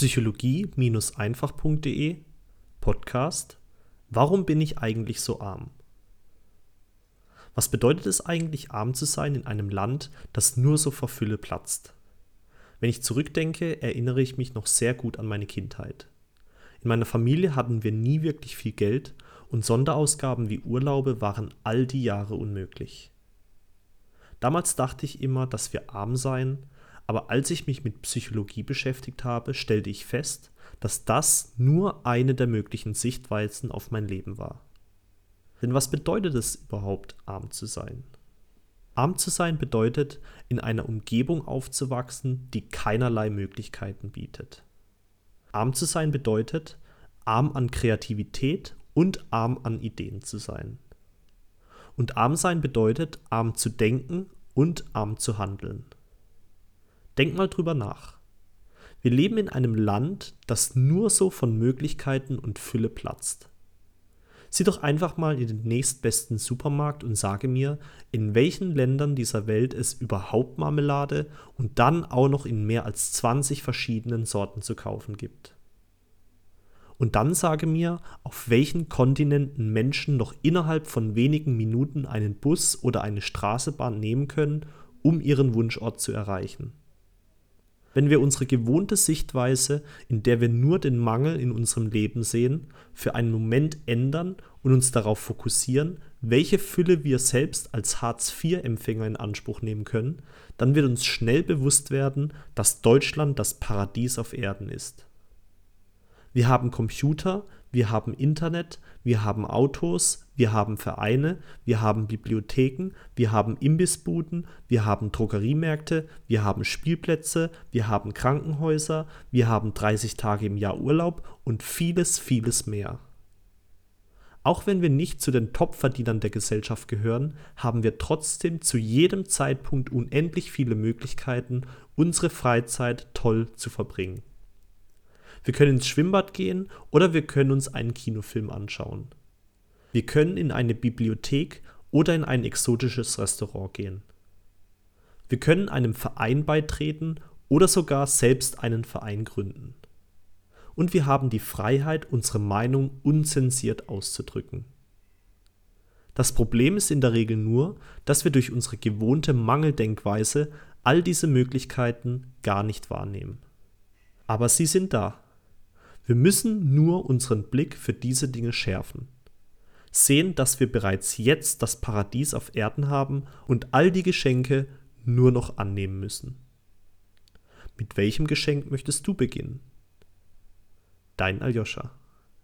psychologie-einfach.de Podcast Warum bin ich eigentlich so arm? Was bedeutet es eigentlich, arm zu sein in einem Land, das nur so vor Fülle platzt? Wenn ich zurückdenke, erinnere ich mich noch sehr gut an meine Kindheit. In meiner Familie hatten wir nie wirklich viel Geld und Sonderausgaben wie Urlaube waren all die Jahre unmöglich. Damals dachte ich immer, dass wir arm seien, aber als ich mich mit Psychologie beschäftigt habe, stellte ich fest, dass das nur eine der möglichen Sichtweisen auf mein Leben war. Denn was bedeutet es überhaupt, arm zu sein? Arm zu sein bedeutet, in einer Umgebung aufzuwachsen, die keinerlei Möglichkeiten bietet. Arm zu sein bedeutet, arm an Kreativität und arm an Ideen zu sein. Und arm sein bedeutet, arm zu denken und arm zu handeln. Denk mal drüber nach. Wir leben in einem Land, das nur so von Möglichkeiten und Fülle platzt. Sieh doch einfach mal in den nächstbesten Supermarkt und sage mir, in welchen Ländern dieser Welt es überhaupt Marmelade und dann auch noch in mehr als 20 verschiedenen Sorten zu kaufen gibt. Und dann sage mir, auf welchen Kontinenten Menschen noch innerhalb von wenigen Minuten einen Bus oder eine Straßenbahn nehmen können, um ihren Wunschort zu erreichen. Wenn wir unsere gewohnte Sichtweise, in der wir nur den Mangel in unserem Leben sehen, für einen Moment ändern und uns darauf fokussieren, welche Fülle wir selbst als Hartz-IV-Empfänger in Anspruch nehmen können, dann wird uns schnell bewusst werden, dass Deutschland das Paradies auf Erden ist. Wir haben Computer, wir haben Internet, wir haben Autos, wir haben Vereine, wir haben Bibliotheken, wir haben Imbissbuden, wir haben Drogeriemärkte, wir haben Spielplätze, wir haben Krankenhäuser, wir haben 30 Tage im Jahr Urlaub und vieles, vieles mehr. Auch wenn wir nicht zu den Topverdienern der Gesellschaft gehören, haben wir trotzdem zu jedem Zeitpunkt unendlich viele Möglichkeiten, unsere Freizeit toll zu verbringen. Wir können ins Schwimmbad gehen oder wir können uns einen Kinofilm anschauen. Wir können in eine Bibliothek oder in ein exotisches Restaurant gehen. Wir können einem Verein beitreten oder sogar selbst einen Verein gründen. Und wir haben die Freiheit, unsere Meinung unzensiert auszudrücken. Das Problem ist in der Regel nur, dass wir durch unsere gewohnte Mangeldenkweise all diese Möglichkeiten gar nicht wahrnehmen. Aber sie sind da. Wir müssen nur unseren Blick für diese Dinge schärfen. Sehen, dass wir bereits jetzt das Paradies auf Erden haben und all die Geschenke nur noch annehmen müssen. Mit welchem Geschenk möchtest du beginnen? Dein Aljoscha.